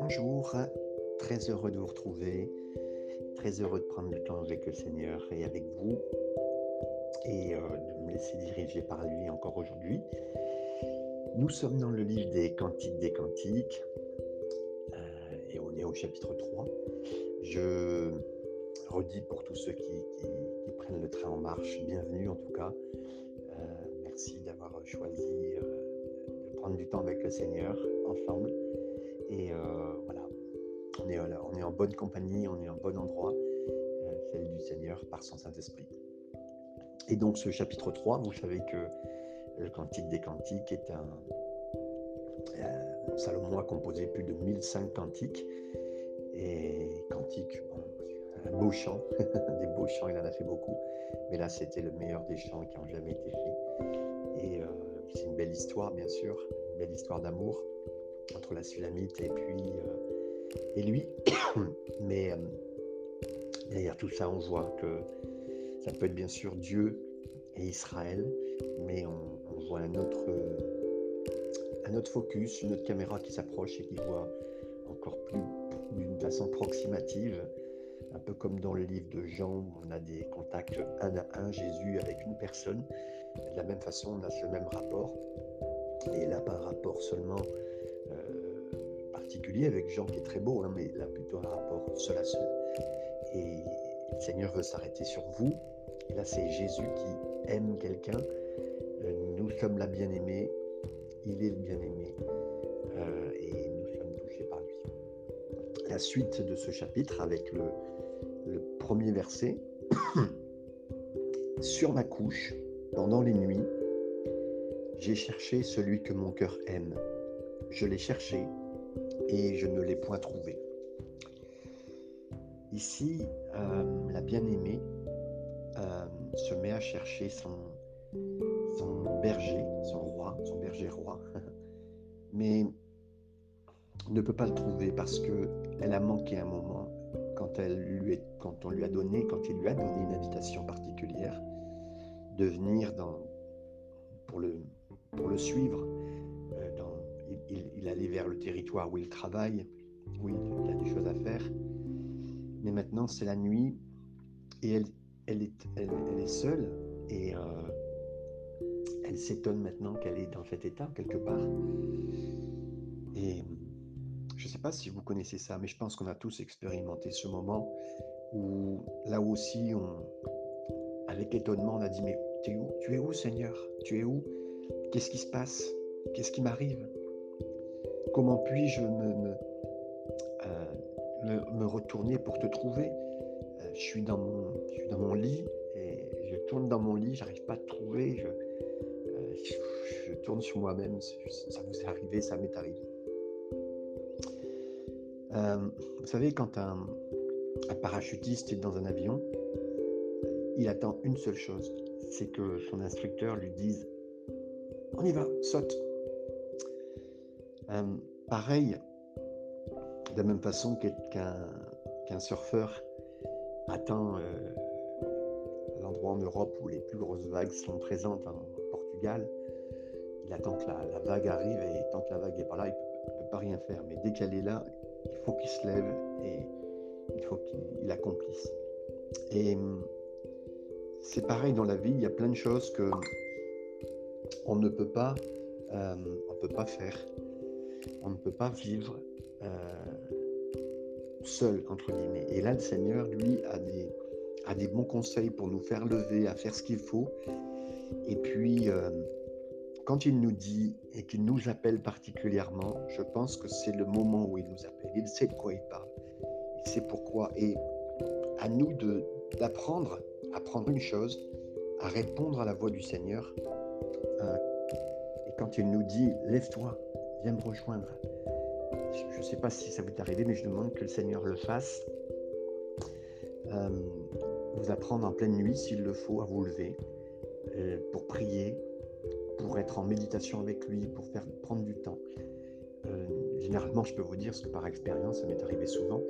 Bonjour, très heureux de vous retrouver, très heureux de prendre le temps avec le Seigneur et avec vous et euh, de me laisser diriger par lui encore aujourd'hui. Nous sommes dans le livre des Cantiques des Cantiques euh, et on est au chapitre 3. Je redis pour tous ceux qui, prennent le train en marche, bienvenue en tout cas. Euh, choisi de prendre du temps avec le Seigneur ensemble. Et voilà, on est, on est en bonne compagnie, on est en bon endroit, celle du Seigneur par son Saint-Esprit. Et donc ce chapitre 3, vous savez que le Cantique des Cantiques est un... Euh, Salomon a composé plus de 1005 cantiques. Et cantiques, un beau chant, des beaux chants, il en a fait beaucoup. Mais là, c'était le meilleur des chants qui ont jamais été faits. Et euh, c'est une belle histoire, bien sûr, une belle histoire d'amour entre la Sulamite euh, et lui. Mais derrière tout ça, on voit que ça peut être bien sûr Dieu et Israël, mais on, voit un autre, un autre focus, une autre caméra qui s'approche et qui voit encore plus d'une façon approximative, un peu comme dans le livre de Jean on a des contacts un à un, Jésus avec une personne. De la même façon, on a ce même rapport. Et là, pas un rapport seulement euh, particulier avec Jean qui est très beau, hein, mais là plutôt un rapport seul à seul. Et le Seigneur veut s'arrêter sur vous, et là, c'est Jésus qui aime quelqu'un. Euh, nous sommes la bien-aimée. Il est le bien-aimé. Euh, et nous sommes touchés par lui. La suite de ce chapitre avec le, premier verset. Sur ma couche, pendant les nuits, j'ai cherché celui que mon cœur aime. Je l'ai cherché et je ne l'ai point trouvé. Ici, euh, la bien-aimée euh, se met à chercher son, berger, son roi, son berger roi, mais ne peut pas le trouver parce que elle a manqué un moment quand, quand on lui a donné, quand il lui a donné une invitation particulière de venir dans, pour, le, pour le suivre. Euh, dans, il, il, allait vers le territoire où il travaille, où il, a des choses à faire. Mais maintenant, c'est la nuit et elle, elle est, elle, est seule et euh, elle s'étonne maintenant qu'elle est dans cet état quelque part. Et je ne sais pas si vous connaissez ça, mais je pense qu'on a tous expérimenté ce moment où là aussi, on, avec étonnement, on a dit, mais Tu es où? Seigneur? Tu es où? Qu'est-ce qui se passe? Qu'est-ce qui m'arrive? Comment puis-je me, euh, retourner pour te trouver? Je suis dans mon, lit et je tourne dans mon lit, j'arrive pas à trouver, je, euh, tourne sur moi-même, ça vous est arrivé, ça m'est arrivé. Euh, vous savez, quand un, parachutiste est dans un avion, il attend une seule chose, c'est que son instructeur lui dise On y va, saute. Euh, pareil, de la même façon qu'un surfeur attend euh, l'endroit en Europe où les plus grosses vagues sont présentes en Portugal. Il attend que la, vague arrive et tant que la vague n'est pas là, il ne peut, pas rien faire. Mais dès qu'elle est là, il faut qu'il se lève et il faut qu'il accomplisse. Et c'est pareil dans la vie, il y a plein de choses que on ne peut pas, euh, peut pas faire, on ne peut pas vivre. Euh, seul, entre guillemets. Et là, le Seigneur, lui, a des, a des bons conseils pour nous faire lever, à faire ce qu'il faut. Et puis, euh, quand il nous dit et qu'il nous appelle particulièrement, je pense que c'est le moment où il nous appelle. Il sait de quoi il parle. Il sait pourquoi. Et à nous d'apprendre à prendre une chose, à répondre à la voix du Seigneur. Euh, et quand il nous dit, lève-toi, viens me rejoindre, je ne sais pas si ça vous est arrivé, mais je demande que le Seigneur le fasse. Euh, vous apprendre en pleine nuit, s'il le faut, à vous lever euh, pour prier, pour être en méditation avec lui, pour faire prendre du temps. Généralement, je peux vous dire, ce que par expérience, ça m'est arrivé souvent,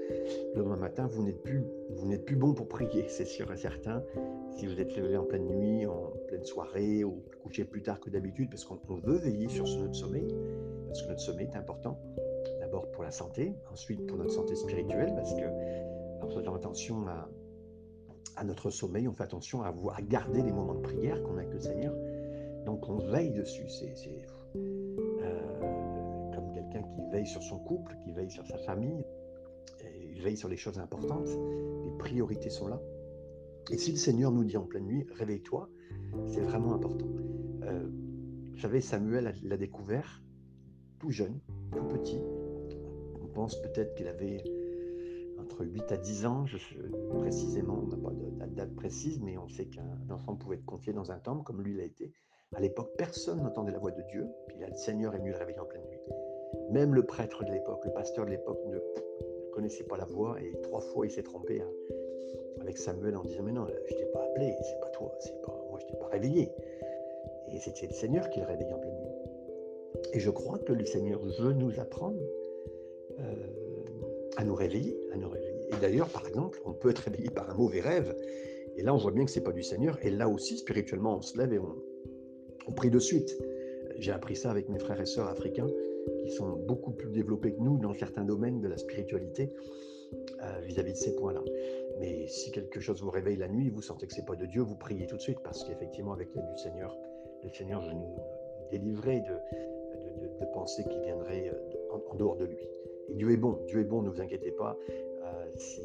le lendemain matin, vous n'êtes plus, bon pour prier, c'est sûr et certain. Si vous êtes levé en pleine nuit, en pleine soirée, ou couché plus tard que d'habitude, parce qu'on veut veiller sur notre sommeil, parce que notre sommeil est important. D'abord pour la santé, ensuite pour notre santé spirituelle, parce que en faisant attention à, notre sommeil, on fait attention à, garder les moments de prière qu'on a avec le Seigneur. Donc on veille dessus. C'est veille sur son couple, qui veille sur sa famille, il veille sur les choses importantes. Les priorités sont là. Et si le Seigneur nous dit en pleine nuit, réveille-toi, c'est vraiment important. Euh, vous savez, Samuel l'a découvert tout jeune, tout petit. On pense peut-être qu'il avait entre 8 à 10 ans, je, précisément, on n'a pas de date précise, mais on sait qu'un enfant pouvait être confié dans un temple comme lui l'a été. À l'époque, personne n'entendait la voix de Dieu, puis là, le Seigneur est venu le réveiller en pleine nuit. Même le prêtre de l'époque, le pasteur de l'époque ne, connaissait pas la voix et trois fois il s'est trompé hein, avec Samuel en disant Mais non, je t'ai pas appelé, c'est pas toi, c'est pas moi, je t'ai pas réveillé. Et c'était le Seigneur qui le réveillait en pleine nuit. Et je crois que le Seigneur veut nous apprendre euh, à nous réveiller, à nous réveiller. Et d'ailleurs, par exemple, on peut être réveillé par un mauvais rêve. Et là, on voit bien que c'est pas du Seigneur. Et là aussi, spirituellement, on se lève et on, on prie de suite. J'ai appris ça avec mes frères et sœurs africains qui sont beaucoup plus développés que nous dans certains domaines de la spiritualité euh, vis-à-vis de ces points-là. Mais si quelque chose vous réveille la nuit, vous sentez que c'est pas de Dieu, vous priez tout de suite parce qu'effectivement, avec l'aide du Seigneur, le Seigneur veut nous délivrer de, de, pensées qui viendraient euh, en, dehors de lui. Et Dieu est bon, Dieu est bon, ne vous inquiétez pas. Euh, si,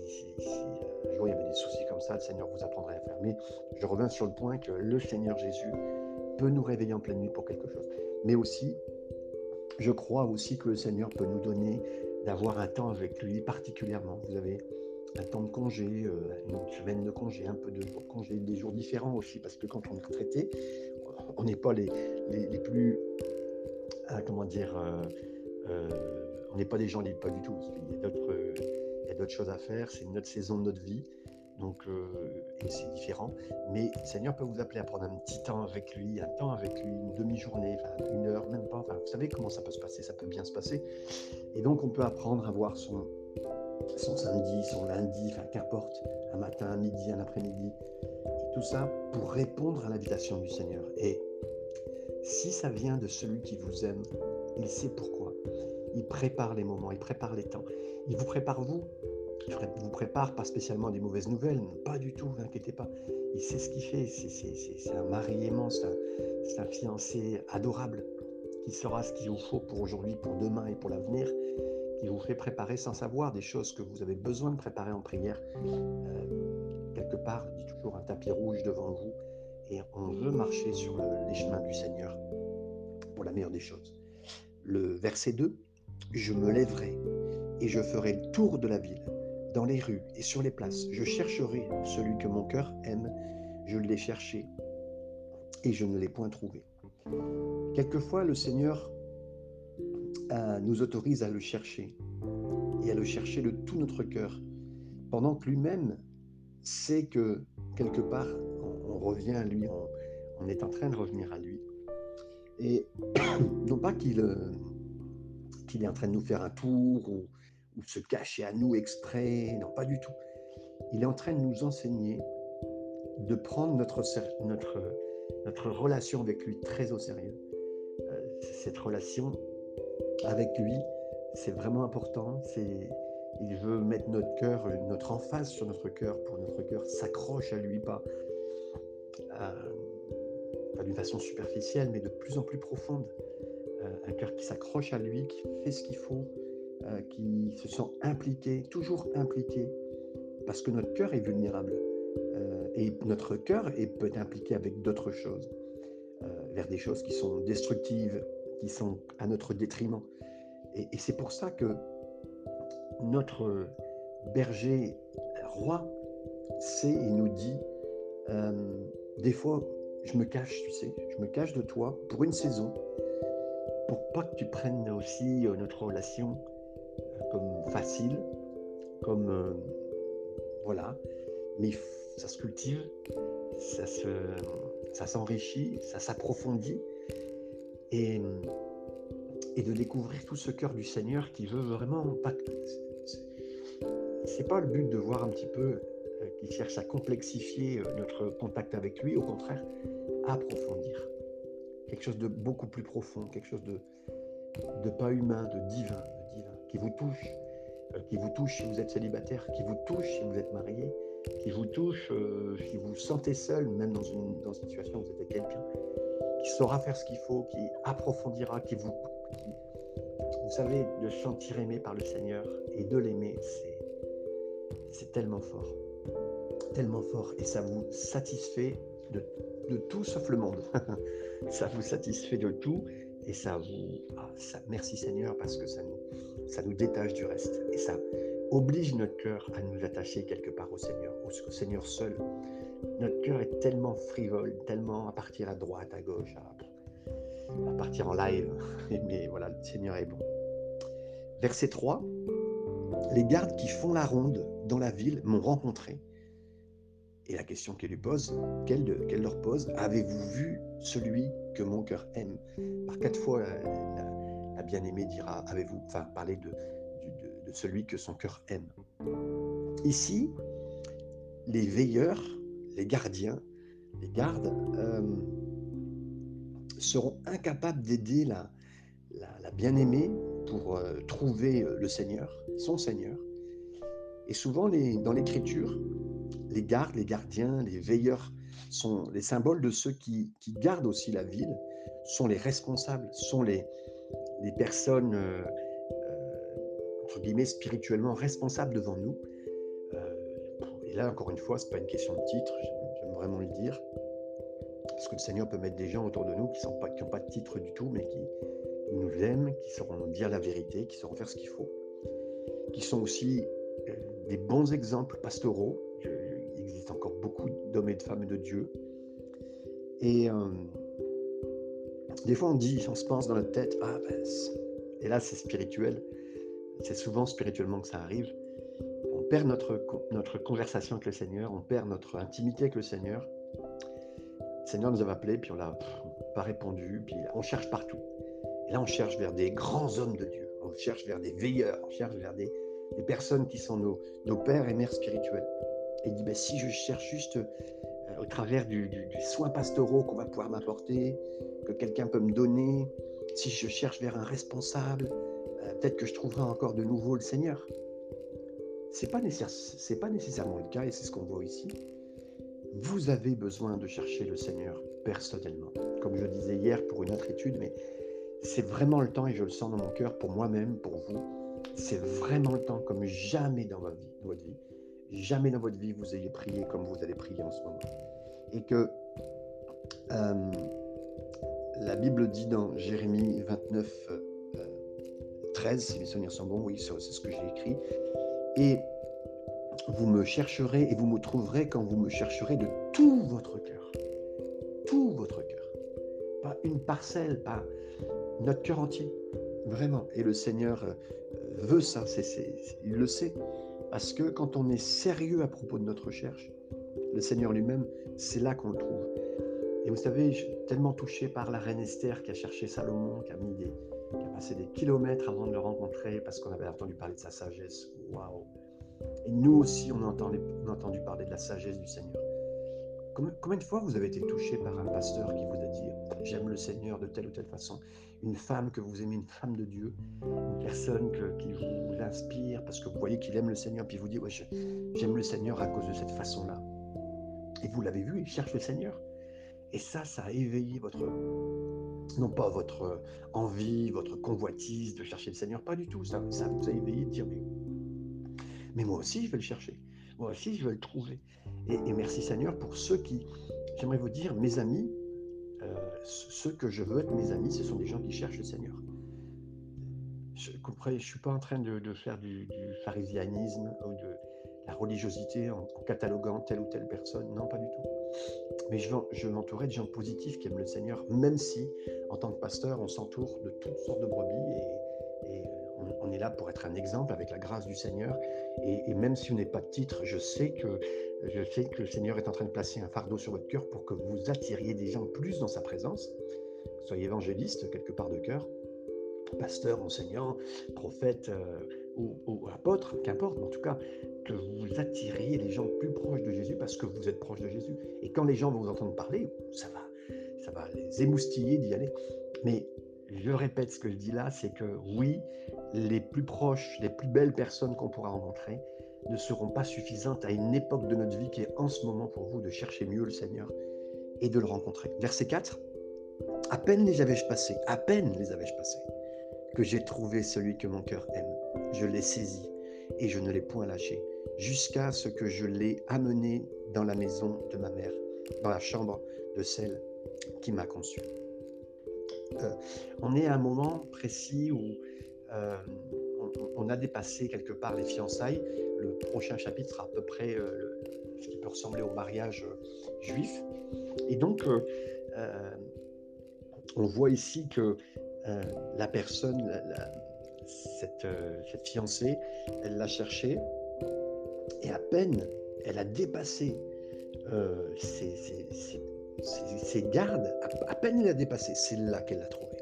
un jour il y avait des soucis comme ça, le Seigneur vous apprendrait à faire. Mais je reviens sur le point que le Seigneur Jésus peut nous réveiller en pleine nuit pour quelque chose. Mais aussi, je crois aussi que le Seigneur peut nous donner d'avoir un temps avec lui particulièrement. Vous avez un temps de congé, euh, une semaine de congé, un peu de congé, des jours différents aussi, parce que quand on est retraité, on n'est pas les, les, plus, ah, comment dire, euh, euh, on n'est pas des gens libres, pas du tout. Il y a d'autres choses à faire, c'est notre saison de notre vie. Donc, euh, c'est différent. Mais le Seigneur peut vous appeler à prendre un petit temps avec lui, un temps avec lui, une demi-journée, une heure, même pas. vous savez comment ça peut se passer, ça peut bien se passer. Et donc, on peut apprendre à voir son, son samedi, son lundi, enfin, qu'importe, un matin, un midi, un après-midi. Tout ça pour répondre à l'invitation du Seigneur. Et si ça vient de celui qui vous aime, il sait pourquoi. Il prépare les moments, il prépare les temps. Il vous prépare vous ne vous prépare pas spécialement des mauvaises nouvelles, pas du tout, n'inquiétez pas. Il sait ce qu'il fait, c'est un mari aimant, c'est un, fiancé adorable qui saura ce qu'il vous faut pour aujourd'hui, pour demain et pour l'avenir, qui vous fait préparer sans savoir des choses que vous avez besoin de préparer en prière. Euh, quelque part, dit toujours un tapis rouge devant vous, et on veut marcher sur les chemins du Seigneur pour la meilleure des choses. Le verset 2, je me lèverai et je ferai le tour de la ville dans les rues et sur les places. Je chercherai celui que mon cœur aime. Je l'ai cherché et je ne l'ai point trouvé. Quelquefois, le Seigneur euh, nous autorise à le chercher et à le chercher de tout notre cœur, pendant que lui-même sait que quelque part, on, revient à lui, on, est en train de revenir à lui. Et non pas qu'il euh, qu'il est en train de nous faire un tour ou, ou se cacher à nous exprès. Non, pas du tout. Il est en train de nous enseigner de prendre notre, notre, notre relation avec lui très au sérieux. Euh, cette relation avec lui, c'est vraiment important. C'est, il veut mettre notre cœur, notre emphase sur notre cœur pour notre cœur s'accroche à lui, pas, euh, pas d'une façon superficielle, mais de plus en plus profonde. Euh, un cœur qui s'accroche à lui, qui fait ce qu'il faut, euh, qui se sont impliqués, toujours impliqués, parce que notre cœur est vulnérable. Euh, et notre cœur peut être impliqué avec d'autres choses, euh, vers des choses qui sont destructives, qui sont à notre détriment. Et c'est pour ça que notre berger roi sait et nous dit, des fois, je me cache, tu sais, je me cache de toi pour une saison, pour pas que tu prennes aussi notre relation comme facile, comme euh, voilà, mais ça se cultive, ça se, ça s'enrichit, ça s'approfondit, et, et de découvrir tout ce cœur du Seigneur qui veut vraiment pas. C'est pas le but de voir un petit peu euh, qui cherche à complexifier euh, notre contact avec lui, au contraire, approfondir. Quelque chose de beaucoup plus profond, quelque chose de, de pas humain, de divin, de divin, qui vous touche, euh, qui vous touche si vous êtes célibataire, qui vous touche si vous êtes marié, qui vous touche si vous vous sentez seul, même dans une, dans une situation où vous êtes quelqu'un, qui saura faire ce qu'il faut, qui approfondira, qui vous... vous savez, de sentir aimé par le Seigneur et de l'aimer, c'est, c'est tellement fort tellement fort et ça vous satisfait de, de tout sauf le monde. ça vous satisfait de tout et ça vous... Ah, ça, merci Seigneur parce que ça nous, ça nous détache du reste et ça oblige notre cœur à nous attacher quelque part au Seigneur, au, Seigneur seul. Notre cœur est tellement frivole, tellement à partir à droite, à gauche, à, partir en live. Mais voilà, le Seigneur est bon. Verset 3. Les gardes qui font la ronde dans la ville m'ont rencontré et la question qu'elle leur pose, avez-vous vu celui que mon cœur aime? Par quatre fois, la, bien-aimée dira, avez-vous, enfin, de, celui que son cœur aime. Ici, les veilleurs, les gardiens, les gardes, euh, seront incapables d'aider la, la, bien-aimée pour euh, trouver euh, le Seigneur, son Seigneur. Et souvent, dans l'Écriture, les gardes, les gardiens, les veilleurs sont les symboles de ceux qui, gardent aussi la ville, sont les responsables, sont les, les personnes, euh, euh, entre guillemets, spirituellement responsables devant nous. Euh, et là, encore une fois, ce n'est pas une question de titre, j'aime vraiment le dire, parce que le Seigneur peut mettre des gens autour de nous qui n'ont pas, de titre du tout, mais qui, nous aiment, qui sauront dire la vérité, qui sauront faire ce qu'il faut, qui sont aussi des bons exemples pastoraux, encore beaucoup d'hommes et de femmes de Dieu. Et des fois, on dit, on se pense dans notre tête, ah ben, et là, c'est spirituel. C'est souvent spirituellement que ça arrive. On perd notre, notre conversation avec le Seigneur, on perd notre intimité avec le Seigneur. Le Seigneur nous avait appelés, puis on n'a pas répondu, puis on cherche partout. Et là, on cherche vers des grands hommes de Dieu, on cherche vers des veilleurs, on cherche vers des, des personnes qui sont nos, nos pères et mères spirituels et dit, ben, si je cherche juste au travers du, soin pastoraux qu'on va pouvoir m'apporter, que quelqu'un peut me donner, si je cherche vers un responsable, euh, peut-être que je trouverai encore de nouveau le Seigneur. C'est pas c'est pas nécessairement le cas et c'est ce qu'on voit ici. Vous avez besoin de chercher le Seigneur personnellement. Comme je disais hier pour une autre étude, mais c'est vraiment le temps et je le sens dans mon cœur pour moi-même, pour vous. C'est vraiment le temps comme jamais dans votre vie, dans votre vie jamais dans votre vie vous ayez prié comme vous allez prier en ce moment. Et que euh, la Bible dit dans Jérémie 29, 13, euh, si mes souvenirs sont bons, oui, c'est ce que j'ai écrit. Et vous me chercherez et vous me trouverez quand vous me chercherez de tout votre cœur. Tout votre cœur. Pas une parcelle, pas notre cœur entier. Vraiment. Et le Seigneur euh, veut ça, il le sait. Parce que quand on est sérieux à propos de notre recherche, le Seigneur lui-même, c'est là qu'on le trouve. Et vous savez, je suis tellement touché par la reine Esther qui a cherché Salomon, qui a, passé des kilomètres avant de le rencontrer parce qu'on avait entendu parler de sa sagesse. Waouh! Et nous aussi, on a entendu parler de la sagesse du Seigneur. Combien de fois vous avez été touché par un pasteur qui vous a dit J'aime le Seigneur de telle ou telle façon Une femme que vous aimez, une femme de Dieu, une personne qui vous inspire parce que vous voyez qu'il aime le Seigneur, puis vous dit ouais, J'aime le Seigneur à cause de cette façon-là. Et vous l'avez vu, il cherche le Seigneur. Et ça, ça a éveillé votre, non pas votre envie, votre convoitise de chercher le Seigneur, pas du tout. Ça, ça vous a éveillé de dire mais, mais moi aussi, je vais le chercher. Moi aussi, je veux le trouver. Et, merci Seigneur pour ceux qui, j'aimerais vous dire, mes amis, euh, ceux que je veux être mes amis, ce sont des gens qui cherchent le Seigneur. Je ne suis pas en train de, faire du, pharisianisme ou de la religiosité en, cataloguant telle ou telle personne. Non, pas du tout. Mais je, je m'entourer de gens positifs qui aiment le Seigneur, même si, en tant que pasteur, on s'entoure de toutes sortes de brebis et, et on, est là pour être un exemple avec la grâce du Seigneur. Et, même si vous n'avez pas de titre, je sais, que, je sais que le Seigneur est en train de placer un fardeau sur votre cœur pour que vous attiriez des gens plus dans sa présence. Soyez évangéliste quelque part de cœur. pasteur, enseignant, prophète euh, ou, apôtre, qu'importe, en tout cas, que vous attiriez les gens plus proches de Jésus parce que vous êtes proche de Jésus. Et quand les gens vont vous entendre parler, ça va, ça va les émoustiller d'y aller. Mais je répète ce que je dis là, c'est que oui, les plus proches, les plus belles personnes qu'on pourra rencontrer ne seront pas suffisantes à une époque de notre vie qui est en ce moment pour vous de chercher mieux le Seigneur et de le rencontrer. Verset 4, à peine les avais-je passés, à peine les avais-je passés, que j'ai trouvé celui que mon cœur aime. Je l'ai saisi et je ne l'ai point lâché, jusqu'à ce que je l'ai amené dans la maison de ma mère, dans la chambre de celle qui m'a conçu. Euh, on est à un moment précis où euh, on, a dépassé quelque part les fiançailles. Le prochain chapitre sera à peu près euh, ce qui peut ressembler au mariage juif. Et donc, on voit ici que la personne, cette, fiancée, elle l'a cherché et à peine elle a dépassé ses, ses, gardes, à, peine elle a dépassé, c'est là qu'elle l'a trouvé.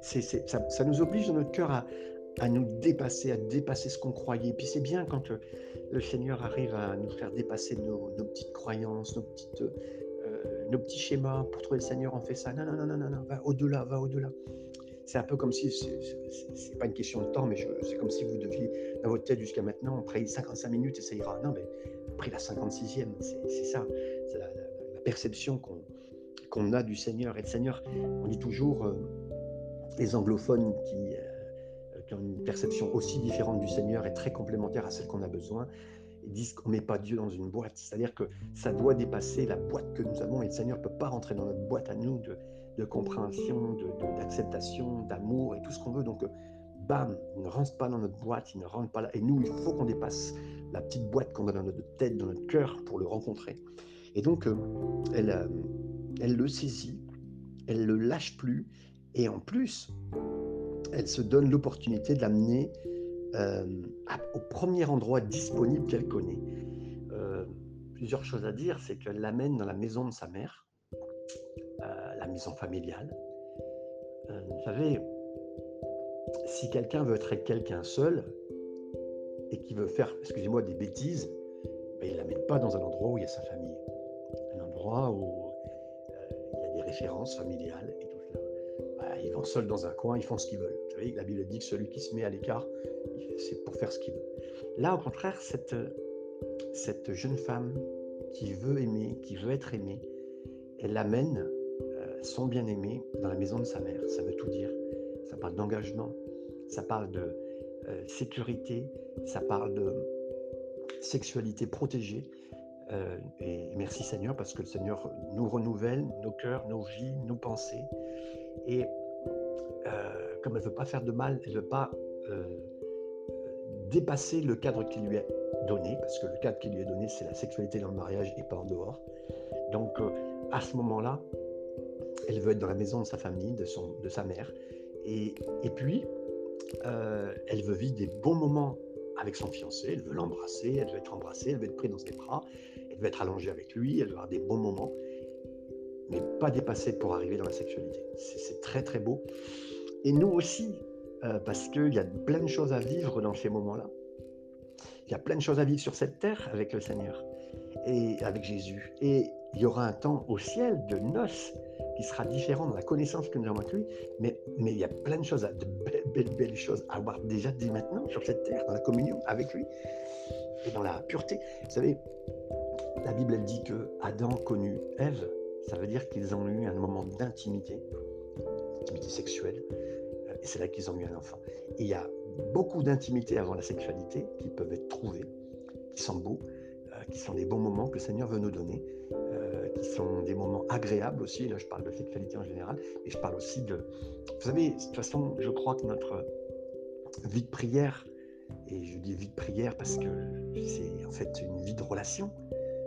ça, nous oblige dans notre cœur à, nous dépasser, à dépasser ce qu'on croyait. Puis c'est bien quand euh, le Seigneur arrive à nous faire dépasser nos, petites croyances, nos, petites, euh, nos petits schémas. Pour trouver le Seigneur, on fait ça. Non, non, non, non, non, va au-delà, va au-delà. C'est un peu comme si, c'est pas une question de temps, mais c'est comme si vous deviez, dans votre tête jusqu'à maintenant, on prie 55 minutes et ça ira. Non, mais prie la 56e, c'est ça. La, perception qu'on a du Seigneur. Et le Seigneur, on dit toujours, euh, les anglophones qui, euh, qui, ont une perception aussi différente du Seigneur et très complémentaire à celle qu'on a besoin, ils disent qu'on ne met pas Dieu dans une boîte. C'est-à-dire que ça doit dépasser la boîte que nous avons et le Seigneur ne peut pas rentrer dans notre boîte à nous de, de compréhension, d'acceptation, d'amour et tout ce qu'on veut. Donc, bam, il ne rentre pas dans notre boîte, il ne rentre pas là. Et nous, il faut qu'on dépasse la petite boîte qu'on a dans notre tête, dans notre cœur pour le rencontrer. Et donc, euh, elle, euh, elle le saisit, elle le lâche plus, et en plus, elle se donne l'opportunité de l'amener euh, au premier endroit disponible qu'elle connaît. plusieurs choses à dire, c'est qu'elle l'amène dans la maison de sa mère, la maison familiale. vous savez, si quelqu'un veut être quelqu'un seul et qui veut faire, excusez-moi, des bêtises, ben, il ne l'amène pas dans un endroit où il y a sa famille où euh, il y a des références familiales et tout cela. Bah, ils vont seuls dans un coin, ils font ce qu'ils veulent. Vous savez, la Bible dit que celui qui se met à l'écart, c'est pour faire ce qu'il veut. Là, au contraire, cette, cette jeune femme qui veut aimer, qui veut être aimée, elle amène euh, son bien-aimé dans la maison de sa mère. Ça veut tout dire. Ça parle d'engagement, ça parle de euh, sécurité, ça parle de sexualité protégée, euh, et merci Seigneur parce que le Seigneur nous renouvelle nos cœurs, nos vies, nos pensées. Et euh, comme elle ne veut pas faire de mal, elle ne veut pas euh, dépasser le cadre qui lui est donné, parce que le cadre qui lui est donné, c'est la sexualité dans le mariage et pas en dehors. Donc à ce moment-là, elle veut être dans la maison de sa famille, de, son, de sa mère. Et, et puis, elle veut vivre des bons moments avec son fiancé, elle veut l'embrasser, elle veut être embrassée, elle veut être prise dans ses bras, elle veut être allongée avec lui, elle veut avoir des bons moments, mais pas dépasser pour arriver dans la sexualité. C'est très très beau. Et nous aussi, euh, parce qu'il y a plein de choses à vivre dans ces moments-là. Il y a plein de choses à vivre sur cette terre avec le Seigneur et avec Jésus. Et il y aura un temps au ciel de noces qui sera différent dans la connaissance que nous avons avec lui, mais, il y a plein de choses, de belles, belles, belles choses à avoir déjà dès maintenant sur cette terre, dans la communion avec lui et dans la pureté. Vous savez, la Bible, elle dit que Adam connut Ève, ça veut dire qu'ils ont eu un moment d'intimité, d'intimité sexuelle, euh, et c'est là qu'ils ont eu un enfant. Il y a beaucoup d'intimité avant la sexualité qui peuvent être trouvées, qui sont beaux, euh, qui sont des bons moments que le Seigneur veut nous donner, euh, qui sont des moments agréables aussi. Là, je parle de sexualité en général, et je parle aussi de. Vous savez, de toute façon, je crois que notre vie de prière, et je dis vie de prière parce que c'est en fait une vie de relation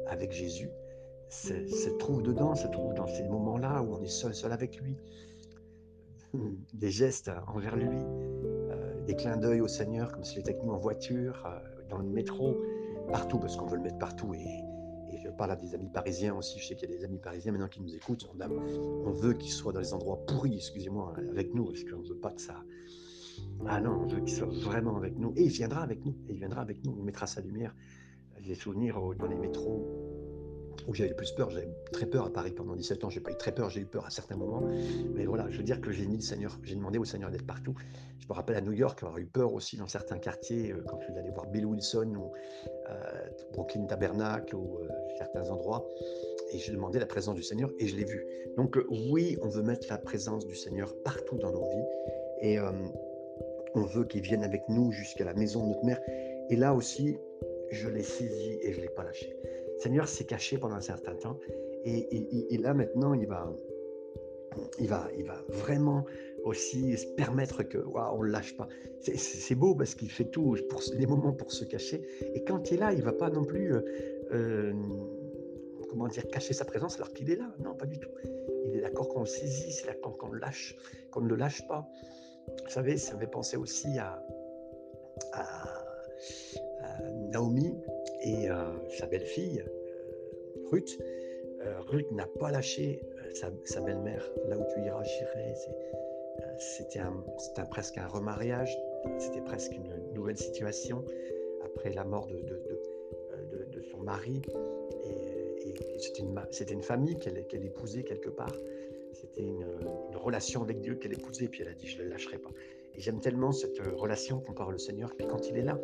avec Jésus, se trouve dedans, se trouve dans ces moments-là où on est seul, seul avec lui. Des gestes envers lui, euh, des clins d'œil au Seigneur, comme s'il était avec nous en voiture, euh, dans le métro, partout, parce qu'on veut le mettre partout et, je parle à des amis parisiens aussi. Je sais qu'il y a des amis parisiens maintenant qui nous écoutent. On, on veut qu'ils soient dans les endroits pourris, excusez-moi, avec nous, parce qu'on ne veut pas que ça. Ah non, on veut qu'il soit vraiment avec nous. Et il viendra avec nous. Et il viendra avec nous. Il mettra sa lumière. J'ai souvenirs dans les métros où j'avais le plus peur. J'avais très peur à Paris pendant 17 ans. J'ai pas eu très peur, j'ai eu peur à certains moments. Mais voilà, je veux dire que j'ai mis le Seigneur, j'ai demandé au Seigneur d'être partout. Je me rappelle à New York avoir eu peur aussi dans certains quartiers, euh, quand je suis allé voir Bill Wilson ou euh, Brooklyn Tabernacle ou euh, certains endroits. Et je demandais la présence du Seigneur et je l'ai vu. Donc oui, on veut mettre la présence du Seigneur partout dans nos vies. Et on veut qu'il vienne avec nous jusqu'à la maison de notre mère. Et là aussi, je l'ai saisi et je ne l'ai pas lâché. Seigneur s'est caché pendant un certain temps. Et, là, maintenant, il va, il, va, il va vraiment aussi se permettre que on ne lâche pas. C'est beau parce qu'il fait tout pour les moments pour se cacher. Et quand il est là, il va pas non plus, euh, euh, comment dire, cacher sa présence alors qu'il est là. Non, pas du tout. Il est d'accord qu'on le saisisse, d'accord qu'on lâche, qu'on ne le lâche pas. Vous savez, ça fait penser aussi à Naomi et euh, sa belle-fille, euh, Ruth, euh, Ruth n'a pas lâché sa, belle-mère. Là où tu iras, j'irai. C'était presque un remariage, c'était presque une nouvelle situation après la mort de, son mari. C'était une, famille qu'elle épousait quelque part. C'était une, une, relation avec Dieu qu'elle épousait, puis elle a dit Je ne le lâcherai pas. Et j'aime tellement cette relation qu'on parle le Seigneur, puis quand il est là,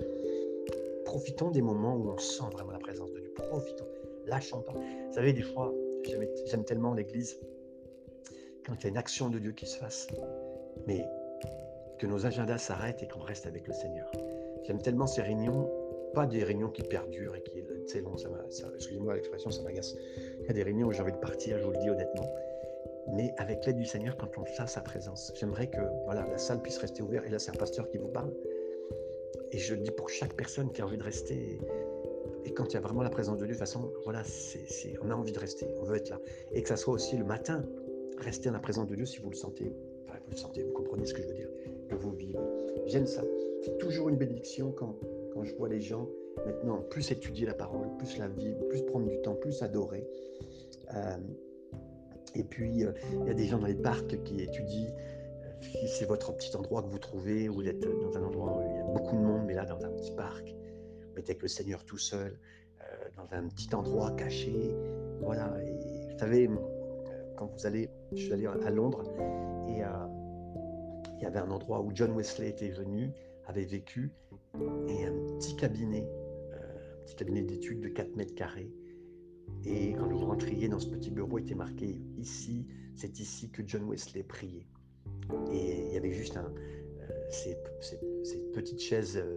profitons des moments où on sent vraiment la présence de Dieu. Profitons. Lâchons pas. Vous savez, des fois, j'aime tellement l'Église quand il y a une action de Dieu qui se fasse, mais que nos agendas s'arrêtent et qu'on reste avec le Seigneur. J'aime tellement ces réunions, pas des réunions qui perdurent et qui, tu long, excusez-moi l'expression, ça m'agace. Il y a des réunions où j'ai envie de partir, je vous le dis honnêtement, mais avec l'aide du Seigneur, quand on sent sa présence, j'aimerais que voilà, la salle puisse rester ouverte. Et là, c'est un pasteur qui vous parle. Et je le dis pour chaque personne qui a envie de rester. Et quand il y a vraiment la présence de Dieu, de toute façon, voilà, on a envie de rester, on veut être là. Et que ça soit aussi le matin, rester en la présence de Dieu si vous le sentez. Enfin, vous le sentez, vous comprenez ce que je veux dire, que vous vivez. J'aime ça. C'est toujours une bénédiction quand, quand je vois les gens maintenant plus étudier la parole, plus la vivre, plus prendre du temps, plus adorer. Euh, et puis, euh, il y a des gens dans les parcs qui étudient si c'est votre petit endroit que vous trouvez, vous êtes dans un endroit où il y a beaucoup de monde, mais là dans un petit parc, êtes avec le Seigneur tout seul, euh, dans un petit endroit caché, voilà. Vous savez, quand vous allez, je suis allé à Londres et euh, il y avait un endroit où John Wesley était venu, avait vécu, et un petit cabinet, euh, un petit cabinet d'études de 4 mètres carrés. Et quand vous rentriez dans ce petit bureau, il était marqué ici, c'est ici que John Wesley priait. Et il y avait juste un, euh, ces, petites chaises euh,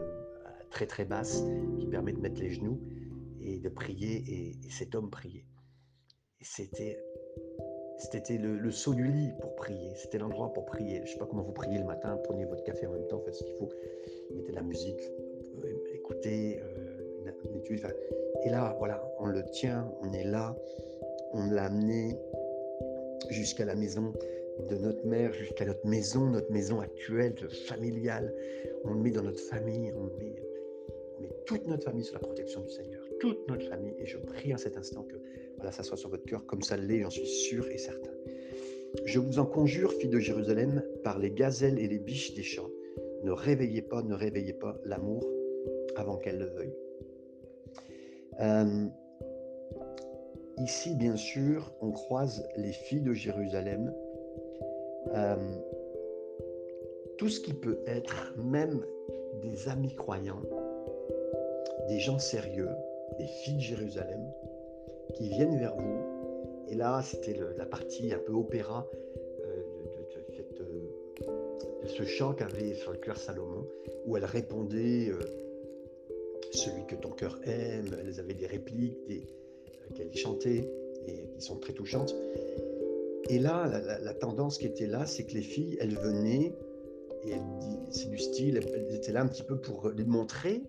très très basses qui permettent de mettre les genoux et de prier. Et, cet homme priait. C'était c'était le, le, saut du lit pour prier. C'était l'endroit pour prier. Je ne sais pas comment vous priez le matin. Prenez votre café en même temps, faites ce qu'il faut. Mettez de la musique, euh, écoutez une, étude. et là, voilà, on le tient, on est là. On l'a amené jusqu'à la maison de notre mère jusqu'à notre maison, notre maison actuelle, familiale. On le met dans notre famille, on met, toute notre famille sous la protection du Seigneur, toute notre famille. Et je prie en cet instant que voilà, ça soit sur votre cœur comme ça l'est, j'en suis sûr et certain. Je vous en conjure, filles de Jérusalem, par les gazelles et les biches des champs, ne réveillez pas, ne réveillez pas l'amour avant qu'elle le veuille. Euh, ici, bien sûr, on croise les filles de Jérusalem euh, tout ce qui peut être, même des amis croyants, des gens sérieux, des filles de Jérusalem, qui viennent vers vous. Et là, c'était la partie un peu opéra euh, de, ce chant qu'avait sur le cœur Salomon, où elle répondait euh, celui que ton cœur aime. Elles avaient des répliques qu'elle chantait et qui sont très touchantes. Et là, la, tendance qui était là, c'est que les filles, elles venaient, et c'est du style, elles étaient là un petit peu pour montrer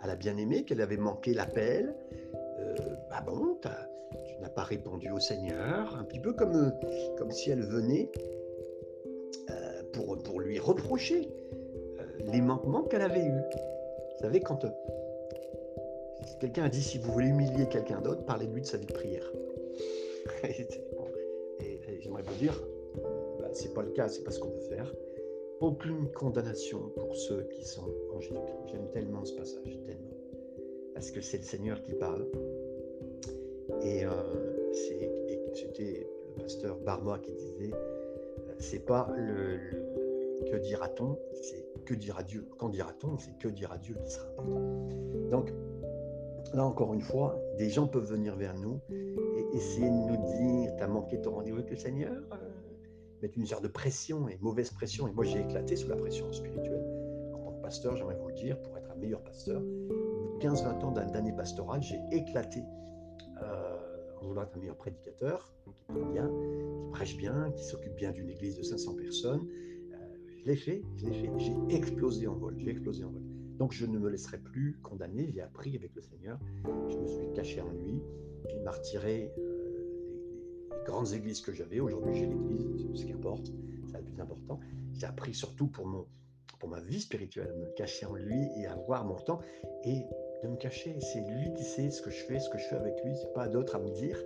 à la bien-aimée qu'elle avait manqué l'appel. Euh, bah bon, tu n'as pas répondu au Seigneur, un petit peu comme, comme si elle venait euh, pour, pour lui reprocher euh, les manquements qu'elle avait eus. Vous savez, quand quelqu'un a dit si vous voulez humilier quelqu'un d'autre, parlez-lui de sa vie de prière. j'aimerais vous dire, bah, c'est pas le cas, c'est pas ce qu'on veut faire. Aucune condamnation pour ceux qui sont en Jésus-Christ. J'aime tellement ce passage, tellement. Parce que c'est le Seigneur qui parle. Et euh, c'était le pasteur Barmois qui disait euh, c'est pas le, que dira-t-on, c'est que dira Dieu. Quand dira-t-on, c'est que dira Dieu qui sera Donc, là encore une fois, des gens peuvent venir vers nous essayer de nous dire T'as manqué ton rendez-vous avec le Seigneur euh, Mettre une sorte de pression et mauvaise pression. Et moi, j'ai éclaté sous la pression spirituelle. En tant que pasteur, j'aimerais vous le dire, pour être un meilleur pasteur, 15-20 ans d'année pastorale, j'ai éclaté euh, en voulant être un meilleur prédicateur, qui parle bien, qui prêche bien, qui s'occupe bien d'une église de 500 personnes. Euh, je l'ai fait, je l'ai fait. J'ai explosé en vol, j'ai explosé en vol. Donc je ne me laisserai plus condamner. J'ai appris avec le Seigneur. Je me suis caché en lui. Il m'a retiré euh, les, grandes églises que j'avais. Aujourd'hui, j'ai l'église, ce qui importe. C'est le plus important. J'ai appris surtout pour, mon, pour ma vie spirituelle, me cacher en lui et à voir mon temps. Et de me cacher, c'est lui qui sait ce que je fais, ce que je fais avec lui. C'est pas d'autre à me dire.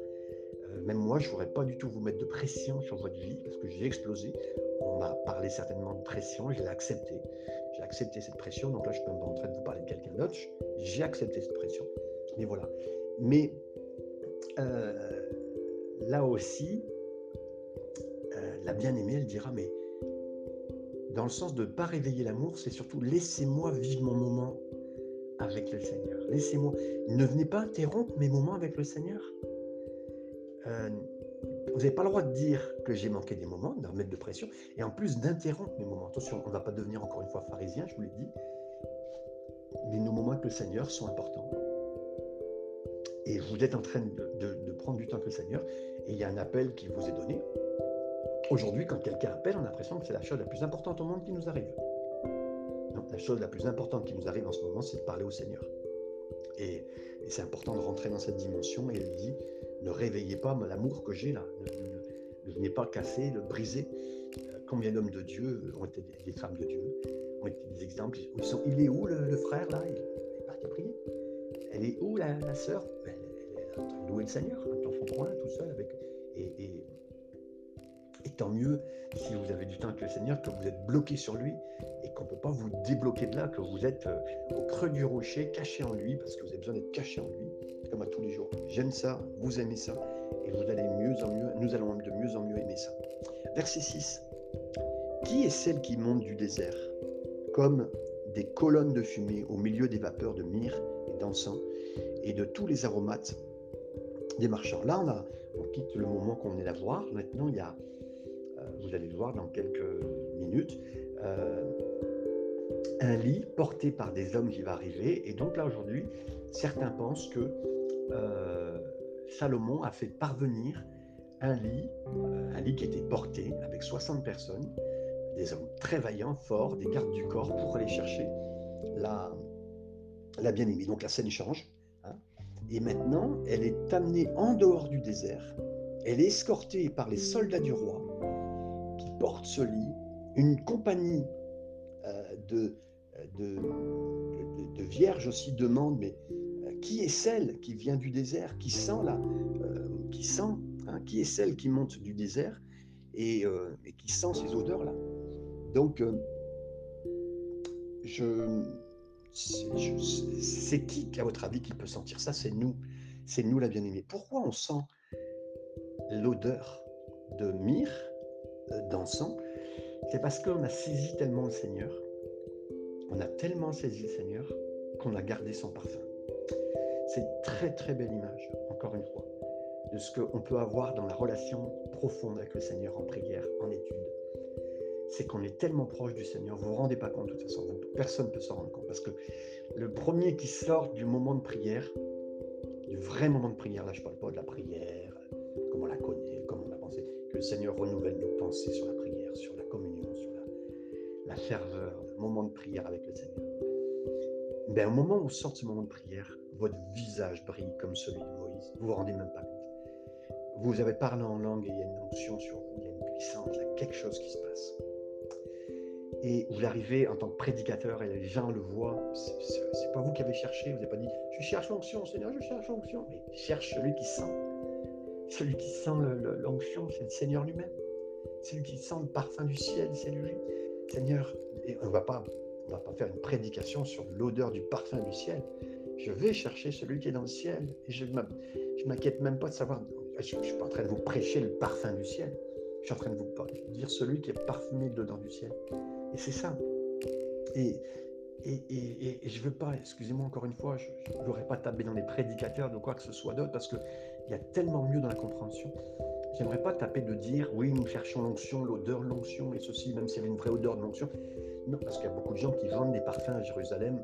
Euh, même moi, je ne voudrais pas du tout vous mettre de pression sur votre vie parce que j'ai explosé. On m'a parlé certainement de pression, je l'ai accepté j'ai accepté cette pression. Donc là, je peux en train de vous parler de quelqu'un d'autre. J'ai accepté cette pression. Mais voilà. Mais euh, là aussi, euh, la bien-aimée, elle dira, mais dans le sens de ne pas réveiller l'amour, c'est surtout laissez-moi vivre mon moment avec le Seigneur. Laissez-moi. Ne venez pas interrompre mes moments avec le Seigneur. Euh, vous n'avez pas le droit de dire que j'ai manqué des moments, de remettre de pression, et en plus d'interrompre mes moments. Attention, on ne va pas devenir encore une fois pharisien, je vous l'ai dit, mais nos moments avec le Seigneur sont importants. Et vous êtes en train de, prendre du temps avec le Seigneur, et il y a un appel qui vous est donné. Aujourd'hui, quand quelqu'un appelle, on a l'impression que c'est la chose la plus importante au monde qui nous arrive. Donc, la chose la plus importante qui nous arrive en ce moment, c'est de parler au Seigneur. Et, et c'est important de rentrer dans cette dimension, et il dit, ne réveillez pas l'amour que j'ai là. Ne, venez pas casser, le briser. Euh, combien d'hommes de Dieu ont été des, femmes de Dieu, ont été des exemples. Ils sont, il est où le, frère là? Il, est parti prier. Elle est où la, la sœur? Ben, louer le Seigneur, son coin, tout seul. Avec, et, et, tant mieux si vous avez du temps avec le Seigneur, que vous êtes bloqué sur lui et qu'on ne peut pas vous débloquer de là, que vous êtes euh, au creux du rocher, caché en lui, parce que vous avez besoin d'être caché en lui comme à tous les jours. J'aime ça, vous aimez ça, et vous allez mieux en mieux, nous allons de mieux en mieux aimer ça. Verset 6. Qui est celle qui monte du désert comme des colonnes de fumée au milieu des vapeurs de myrrhe et d'encens et de tous les aromates Là, on, quitte le moment qu'on est là voir. Maintenant, il y a, euh, vous allez le voir dans quelques minutes, euh, un lit porté par des hommes qui va arriver. Et donc là, aujourd'hui, certains pensent que euh, Salomon a fait parvenir un lit, un lit qui était porté avec 60 personnes, des hommes très vaillants, forts, des gardes du corps pour aller chercher la, la bien-aimée. Donc la scène change. Et maintenant, elle est amenée en dehors du désert. Elle est escortée par les soldats du roi qui portent ce lit. Une compagnie euh, de, vierges aussi demande, mais qui est celle qui vient du désert, qui sent là, euh, qui sent, hein, qui est celle qui monte du désert et, euh, qui sent ces odeurs-là. Donc, euh, je, c'est qui, à votre avis, qui peut sentir ça? C'est nous. C'est nous la bien-aimée. Pourquoi on sent l'odeur de myrrhe, d'encens? C'est parce qu'on a saisi tellement le Seigneur. On a tellement saisi le Seigneur qu'on a gardé son parfum. C'est une très très belle image, encore une fois, de ce qu'on peut avoir dans la relation profonde avec le Seigneur en prière, en. C'est qu'on est tellement proche du Seigneur, vous ne vous rendez pas compte de toute façon, personne ne peut s'en rendre compte, parce que le premier qui sort du moment de prière, du vrai moment de prière, là je ne parle pas de la prière, comme on la connaît, comme on a pensé, que le Seigneur renouvelle nos pensées sur la prière, sur la communion, sur la, ferveur, le moment de prière avec le Seigneur. Ben, au moment où sort ce moment de prière, votre visage brille comme celui de Moïse. Vous vous rendez même pas compte. Vous avez parlé en langue et il y a une onction sur vous, il y a une puissance, il y a quelque chose qui se passe. Et vous arrivez en tant que prédicateur et les gens le voient, c'est pas vous qui avez cherché. Vous n'avez pas dit Je cherche l'onction, Seigneur, je cherche l'onction. Mais cherche celui qui sent. Celui qui sent l'onction, c'est le Seigneur lui-même. Celui qui sent le parfum du ciel, c'est lui. Seigneur, et on ne va pas va pas faire une prédication sur l'odeur du parfum du ciel. Je vais chercher celui qui est dans le ciel. Et je ne m'inquiète même pas de savoir. Je ne suis pas en train de vous prêcher le parfum du ciel. Je suis en train de vous dire celui qui est parfumé dedans du ciel. Et c'est ça. Et, et, je ne veux pas, excusez-moi encore une fois, je ne voudrais pas taper dans les prédicateurs de quoi que ce soit d'autre, parce qu'il y a tellement mieux dans la compréhension. J'aimerais pas taper de dire, oui, nous cherchons l'onction, l'odeur de l'onction, et ceci, même s'il y avait une vraie odeur de l'onction. Non, parce qu'il y a beaucoup de gens qui vendent des parfums à Jérusalem,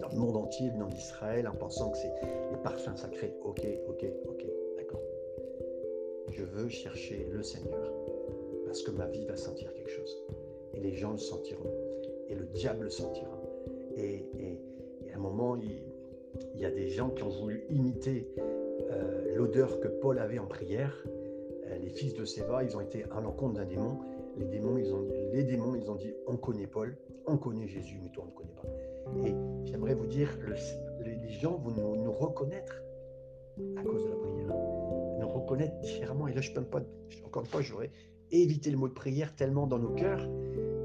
dans le monde entier, dans d'Israël, en pensant que c'est les parfums sacrés. Ok, ok, ok, d'accord. Je veux chercher le Seigneur, parce que ma vie va sentir quelque chose. Et les gens le sentiront. Et le diable le sentira. Et, à un moment, il, y a des gens qui ont voulu imiter euh, l'odeur que Paul avait en prière. Euh, les fils de Séva, ils ont été à l'encontre d'un démon les démons, ils ont, les démons, ils ont dit on connaît Paul, on connaît Jésus, mais toi on ne connaît pas. Et j'aimerais vous dire, les gens vont nous, reconnaître à cause de la prière, nous reconnaître différemment. Et là, je peux pas, encore une fois, j'aurais évité le mot de prière tellement dans nos cœurs,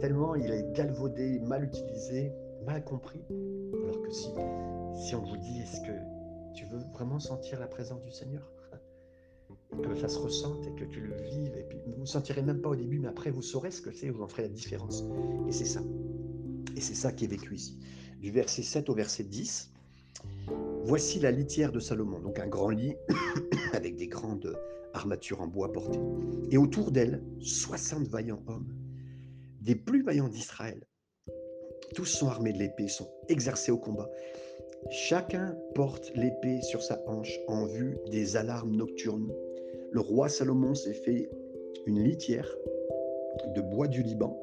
tellement il est galvaudé, mal utilisé, mal compris. Alors que si, si on vous dit, est-ce que tu veux vraiment sentir la présence du Seigneur? Que ça se ressente et que tu le vives. Et puis vous ne sentirez même pas au début, mais après vous saurez ce que c'est, vous en ferez la différence. Et c'est ça. Et c'est ça qui est vécu ici. Du verset 7 au verset 10. Voici la litière de Salomon, donc un grand lit avec des grandes armatures en bois portées. Et autour d'elle, 60 vaillants hommes, des plus vaillants d'Israël. Tous sont armés de l'épée, sont exercés au combat. Chacun porte l'épée sur sa hanche en vue des alarmes nocturnes le roi Salomon s'est fait une litière de bois du Liban.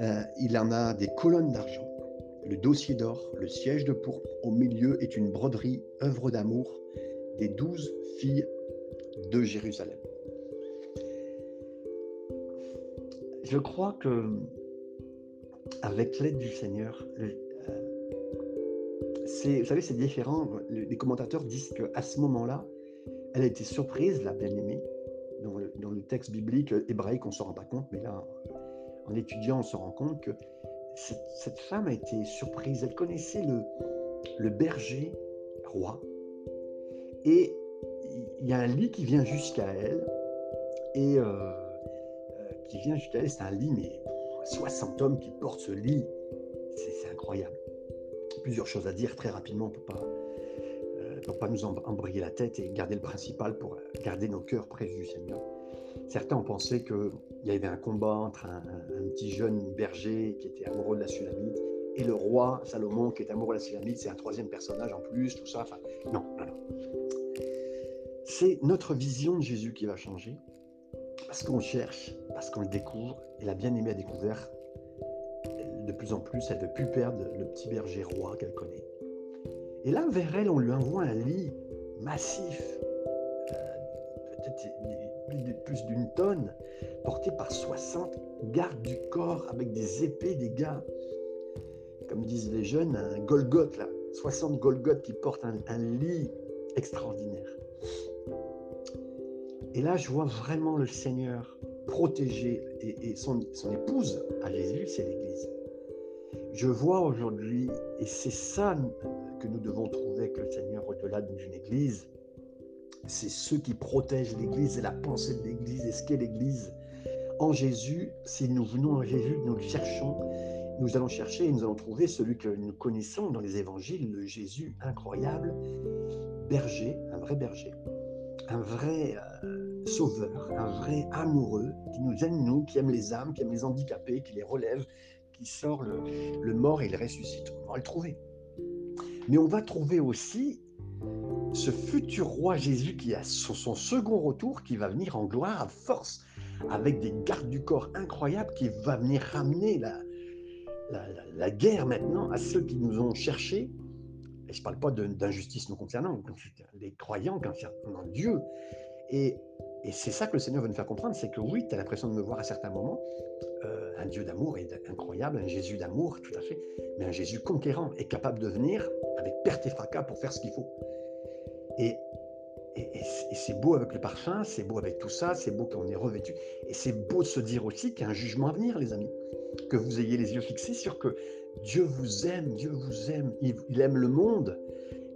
Euh, il en a des colonnes d'argent, le dossier d'or, le siège de pourpre. Au milieu est une broderie, œuvre d'amour des douze filles de Jérusalem. Je crois que, avec l'aide du Seigneur, euh, vous savez, c'est différent. Les commentateurs disent qu'à ce moment-là, elle a été surprise, la bien-aimée. Dans le, texte biblique hébraïque, on ne se rend pas compte, mais là, en étudiant, on se rend compte que cette, femme a été surprise. Elle connaissait le, le berger roi. Et il y a un lit qui vient jusqu'à elle. Et euh, qui vient jusqu'à elle, c'est un lit, mais 60 hommes qui portent ce lit. C'est incroyable. Plusieurs choses à dire très rapidement, peut pas pour pas nous embrayer la tête et garder le principal pour garder nos cœurs près du Seigneur. Certains ont pensé qu'il y avait un combat entre un, petit jeune berger qui était amoureux de la Sulamite et le roi Salomon qui est amoureux de la Sulamite. C'est un troisième personnage en plus, tout ça. Non, non. C'est notre vision de Jésus qui va changer parce qu'on cherche, parce qu'on le découvre. Et la bien-aimée a découvert de plus en plus, elle ne veut plus perdre le petit berger roi qu'elle connaît. Et là, vers elle, on lui envoie un lit massif, euh, peut-être plus d'une tonne, porté par 60 gardes du corps avec des épées, des gars, comme disent les jeunes, un Golgoth, là, 60 Golgoth qui portent un, lit extraordinaire. Et là, je vois vraiment le Seigneur protéger, et, son, épouse à Jésus, c'est l'Église. Je vois aujourd'hui, et c'est ça que nous devons trouver avec le Seigneur au-delà d'une église, c'est ceux qui protègent l'église et la pensée de l'église et ce qu'est l'église. En Jésus, si nous venons en Jésus, nous le cherchons, nous allons chercher et nous allons trouver celui que nous connaissons dans les évangiles, le Jésus incroyable, berger, un vrai berger, un vrai euh, sauveur, un vrai amoureux qui nous aime, nous, qui aime les âmes, qui aime les handicapés, qui les relève, qui sort le, mort et le ressuscite. On va le trouver. Mais on va trouver aussi ce futur roi Jésus qui a son second retour, qui va venir en gloire à force, avec des gardes du corps incroyables, qui va venir ramener la, la, guerre maintenant à ceux qui nous ont cherchés. Et je ne parle pas d'injustice nous concernant, les croyants concernant Dieu. Et, c'est ça que le Seigneur veut nous faire comprendre, c'est que oui, tu as l'impression de me voir à certains moments, euh, un Dieu d'amour et incroyable, un Jésus d'amour, tout à fait, mais un Jésus conquérant et capable de venir avec perte et fracas pour faire ce qu'il faut. Et, c'est beau avec le parfum, c'est beau avec tout ça, c'est beau qu'on est revêtu. Et c'est beau de se dire aussi qu'il y a un jugement à venir, les amis. Que vous ayez les yeux fixés sur que Dieu vous aime, Dieu vous aime, il, aime le monde,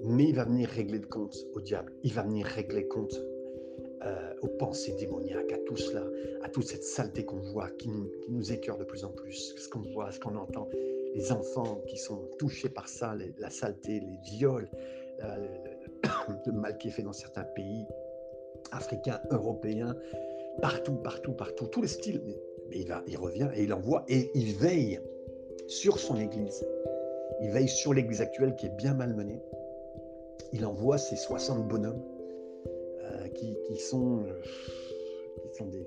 mais il va venir régler le compte au diable. Il va venir régler compte euh, aux pensées démoniaques, à tout cela, à toute cette saleté qu'on voit, qui nous, qui écœure de plus en plus, ce qu'on voit, ce qu'on entend, les enfants qui sont touchés par ça, la saleté, les viols, le, mal qui est fait dans certains pays africains, européens, partout, partout, partout, tous les styles. Mais, il, il revient et il envoie et il veille sur son Église. Il veille sur l'Église actuelle qui est bien malmenée. Il envoie ses 60 bonhommes qui, sont, euh, qui sont des,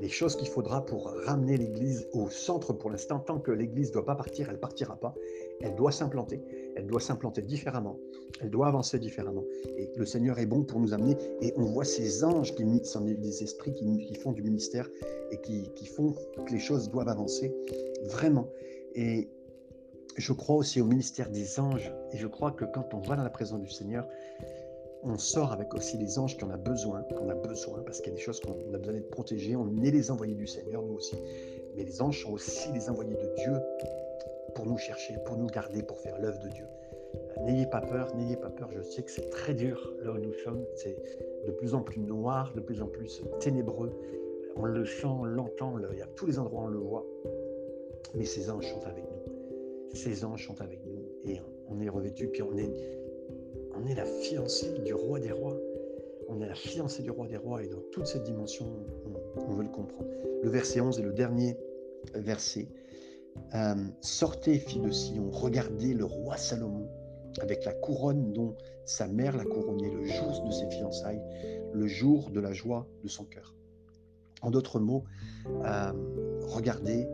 les choses qu'il faudra pour ramener l'Église au centre pour l'instant. Tant que l'Église ne doit pas partir, elle ne partira pas. Elle doit s'implanter. Elle doit s'implanter différemment. Elle doit avancer différemment. Et le Seigneur est bon pour nous amener. Et on voit ces anges qui sont des esprits qui, font du ministère et qui, qui font que les choses doivent avancer vraiment. Et je crois aussi au ministère des anges. Et je crois que quand on va dans la présence du Seigneur, on sort avec aussi les anges qu'on a besoin, qu'on a besoin, parce qu'il y a des choses qu'on a besoin d'être protégés. On est les envoyés du Seigneur, nous aussi. Mais les anges sont aussi les envoyés de Dieu pour nous chercher, pour nous garder, pour faire l'œuvre de Dieu. N'ayez pas peur, n'ayez pas peur. Je sais que c'est très dur là où nous sommes. C'est de plus en plus noir, de plus en plus ténébreux. On le sent, on l'entend. Il y a tous les endroits où on le voit. Mais ces anges sont avec nous. Ces anges sont avec nous. Et on est revêtus, puis on est, on est la fiancée du roi des rois. On est la fiancée du roi des rois. Et dans toute cette dimension, on, veut le comprendre. Le verset 11 est le dernier verset. Euh, sortez, filles de Sion, regardez le roi Salomon avec la couronne dont sa mère l'a couronné le jour de ses fiançailles, le jour de la joie de son cœur. En d'autres mots, euh, regardez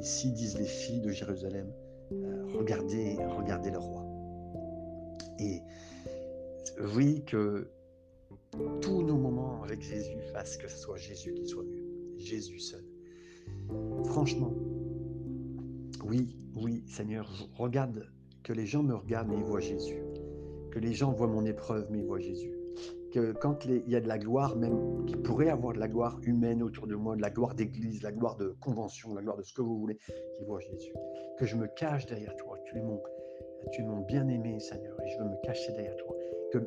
Ici disent les filles de Jérusalem, euh, regardez, regardez le roi. Oui, que tous nos moments avec Jésus fassent que ce soit Jésus qui soit vu, Jésus seul. Franchement, oui, oui, Seigneur, regarde que les gens me regardent mais ils voient Jésus. Que les gens voient mon épreuve mais ils voient Jésus que quand il y a de la gloire, même qui pourrait avoir de la gloire humaine autour de moi, de la gloire d'église, la gloire de convention, la gloire de ce que vous voulez, qui voit Jésus. Que je me cache derrière toi. Tu tu es mon bien-aimé, Seigneur, et je veux me cacher derrière toi.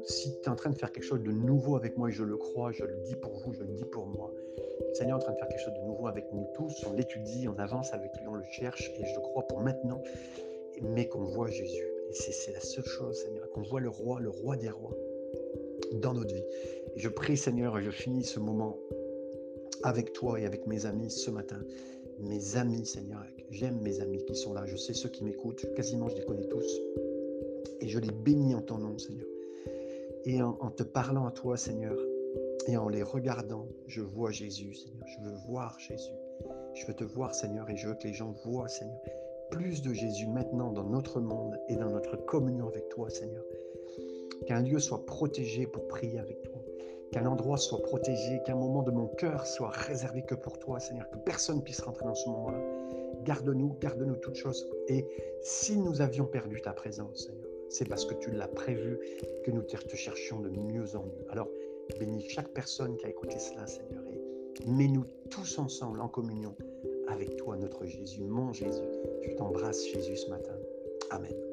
Si tu es en train de faire quelque chose de nouveau avec moi, et je le crois, je le dis pour vous, je le dis pour moi, Seigneur en train de faire quelque chose de nouveau avec nous tous, on l'étudie, on avance avec lui, on le cherche, et je le crois pour maintenant, mais qu'on voit Jésus. Et c'est la seule chose, Seigneur, qu'on voit le roi, le roi des rois dans notre vie. Je prie Seigneur et je finis ce moment avec toi et avec mes amis ce matin. Mes amis Seigneur, j'aime mes amis qui sont là, je sais ceux qui m'écoutent, quasiment je les connais tous. Et je les bénis en ton nom Seigneur. Et en, te parlant à toi Seigneur, et en les regardant, je vois Jésus Seigneur, je veux voir Jésus. Je veux te voir Seigneur et je veux que les gens voient Seigneur plus de Jésus maintenant dans notre monde et dans notre communion avec toi Seigneur qu'un lieu soit protégé pour prier avec toi, qu'un endroit soit protégé, qu'un moment de mon cœur soit réservé que pour toi, Seigneur, que personne puisse rentrer dans ce moment-là. Garde-nous, garde-nous toutes choses. Et si nous avions perdu ta présence, Seigneur, c'est parce que tu l'as prévu que nous te cherchions de mieux en mieux. Alors, bénis chaque personne qui a écouté cela, Seigneur, et mets-nous tous ensemble en communion avec toi, notre Jésus, mon Jésus. Je t'embrasse, Jésus, ce matin. Amen.